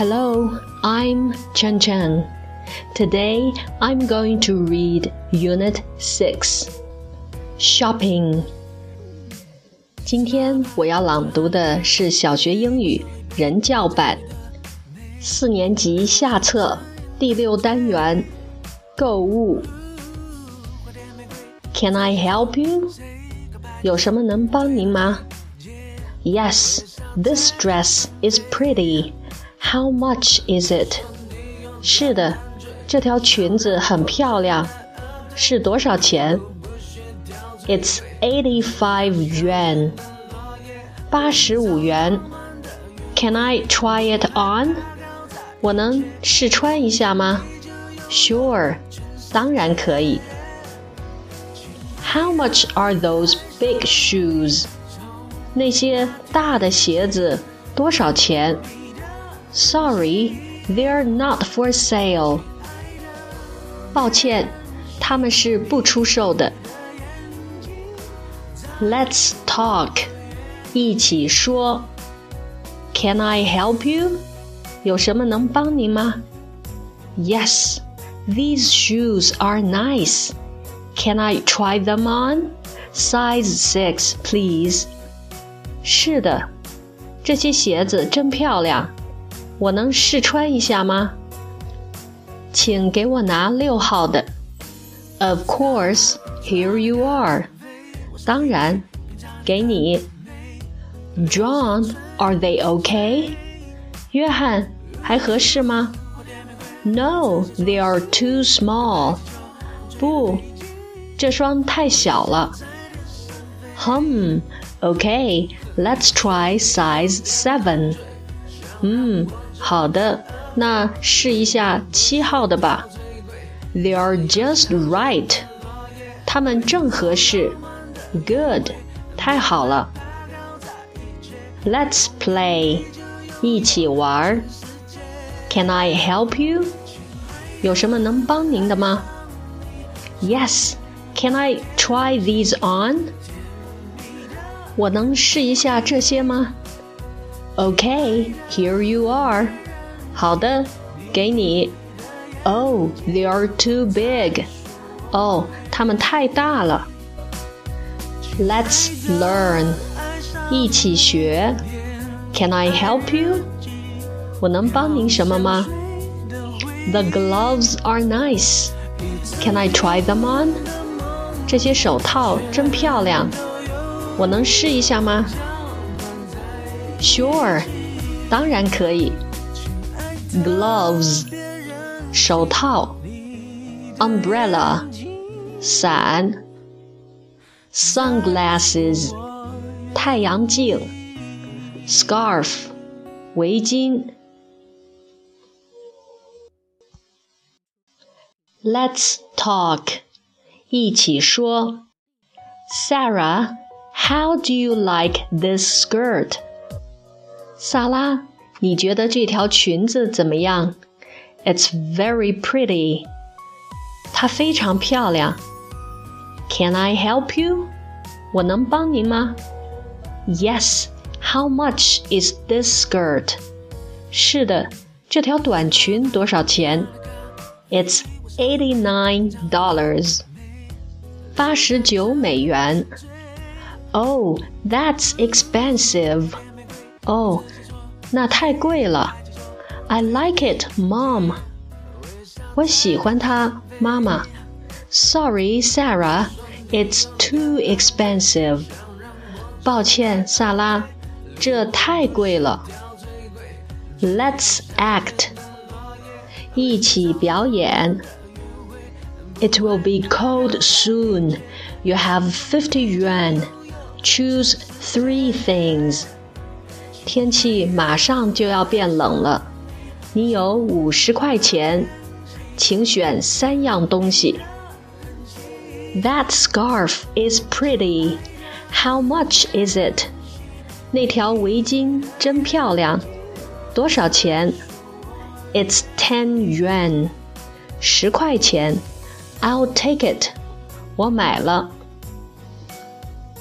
Hello, I'm Chen Chen. Today I'm going to read Unit 6 Shopping. 今天我要朗读的是小学英语人教版四年级下册第六单元购物。Can I help you？有什么能帮您吗？Yes, this dress is pretty. How much is it？是的，这条裙子很漂亮，是多少钱？It's eighty-five yuan，八十五元。Can I try it on？我能试穿一下吗？Sure，当然可以。How much are those big shoes？那些大的鞋子多少钱 ？Sorry, they're not for sale. 抱歉，他们是不出售的。Let's talk. 一起说。Can I help you? 有什么能帮您吗？Yes, these shoes are nice. Can I try them on? Size six, please. 是的，这些鞋子真漂亮。 我能试穿一下吗？请给我拿六号的。Of course, here you are. 当然，给你。John, are they okay? 约翰，还合适吗？No, they are too small. 不，这双太小了。Hmm, okay, let's try size seven. 嗯。 好的，那试一下七号的吧。They are just right，他们正合适。Good，太好了。Let's play，一起玩。Can I help you？有什么能帮您的吗？Yes，Can I try these on？我能试一下这些吗 ？Okay, here you are. 好的，给你。Oh, they are too big. 哦，它们太大了。Let's learn. 一起学。Can I help you? 我能帮您什么吗？The gloves are nice. Can I try them on? 这些手套真漂亮，我能试一下吗 ？Sure，当然可以。Gloves，手套。Umbrella，伞。Sunglasses，太阳镜。Scarf，围巾。Let's talk，一起说。Sarah，how do you like this skirt？ 萨拉，你觉得这条裙子怎么样？It's very pretty。它非常漂亮。Can I help you？我能帮您吗？Yes。How much is this skirt？是的，这条短裙多少钱？It's eighty-nine dollars。八十九美元。Oh, that's expensive. 哦，那太贵了。I like it, Mom。我喜欢它，妈妈。Sorry, Sarah, it's too expensive。抱歉，萨拉，这太贵了。Let's act。一起表演。It will be cold soon. You have fifty yuan. Choose three things. 天气马上就要变冷了，你有五十块钱，请选三样东西。That scarf is pretty. How much is it? 那条围巾真漂亮，多少钱？It's ten yuan. 十块钱。I'll take it. 我买了。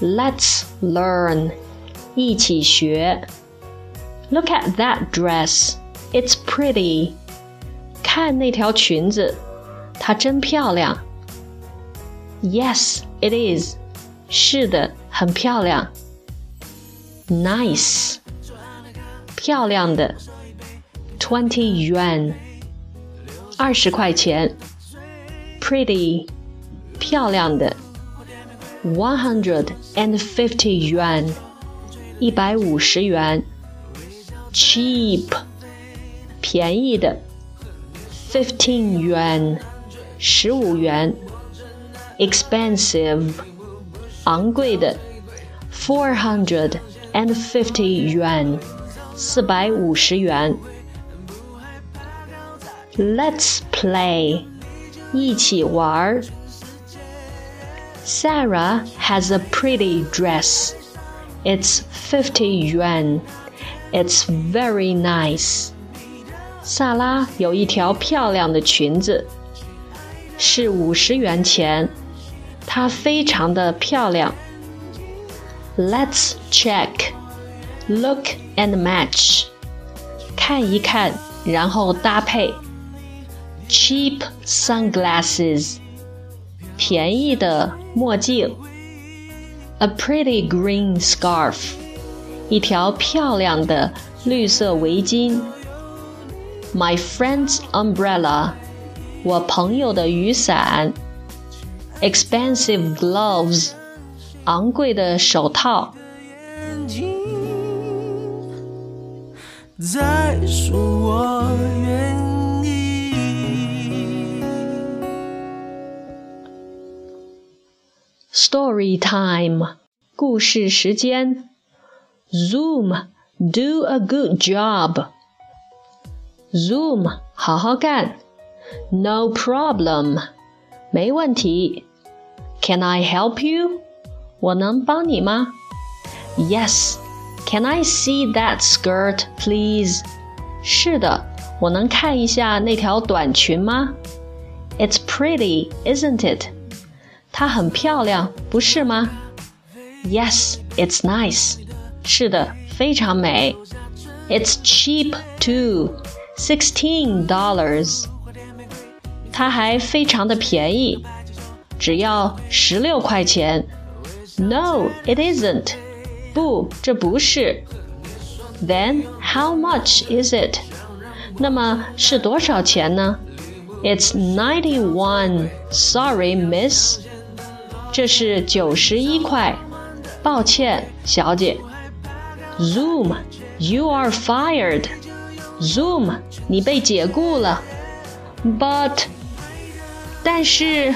Let's learn. 一起学。 Look at that dress. It's pretty. 看那条裙子，它真漂亮。Yes, it is. 是的，很漂亮。Nice. 漂亮的。Twenty yuan. 二十块钱。Pretty. 漂亮的。One hundred and fifty yuan. 一百五十元。 Cheap. 便宜的。Fifteen yuan. 十五元。Expensive. 昂贵的。Four hundred and fifty yuan. 四百五十元。Let's play. 一起玩儿。Sarah has a pretty dress. It's 50 yuan. It's very nice. 萨拉有一条漂亮的裙子，是五十元钱，它非常的漂亮。Let's check, look and match. 看一看，然后搭配。Cheap sunglasses. 便宜的墨镜。A pretty green scarf， 一条漂亮的绿色围巾。My friend's umbrella，我朋友的雨伞。Expensive gloves，昂贵的手套。再说我愿。Story time，故事时间。 Zoom do a good job. Zoom 好好干。No problem，没问题。Can I help you？我能帮你吗？Yes。Can I see that skirt, please？是的，我能看一下那条短裙吗？It's pretty, isn't it？它很漂亮，不是吗？Yes, it's nice. 是的，非常美。It's cheap too, sixteen dollars. 它还非常的便宜，只要十六块钱。No, it isn't. 不，这不是。Then how much is it? 那么是多少钱呢？It's ninety-one. Sorry, miss. 这是九十一块，抱歉，小姐。 Zoom，you are fired。Zoom，你被解雇了。But，但是。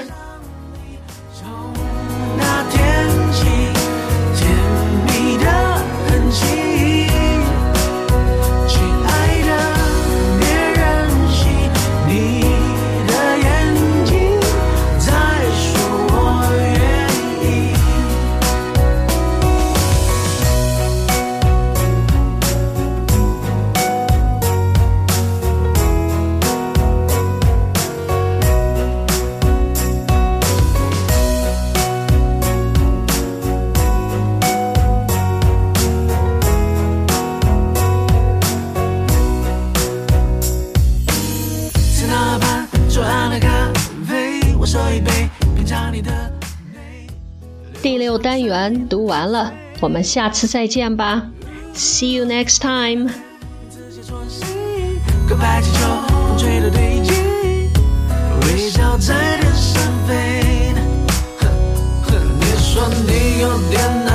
我一杯，品尝你的美。第六单元读完了，我们下次再见吧。See you next time. 风的，你说你有点难。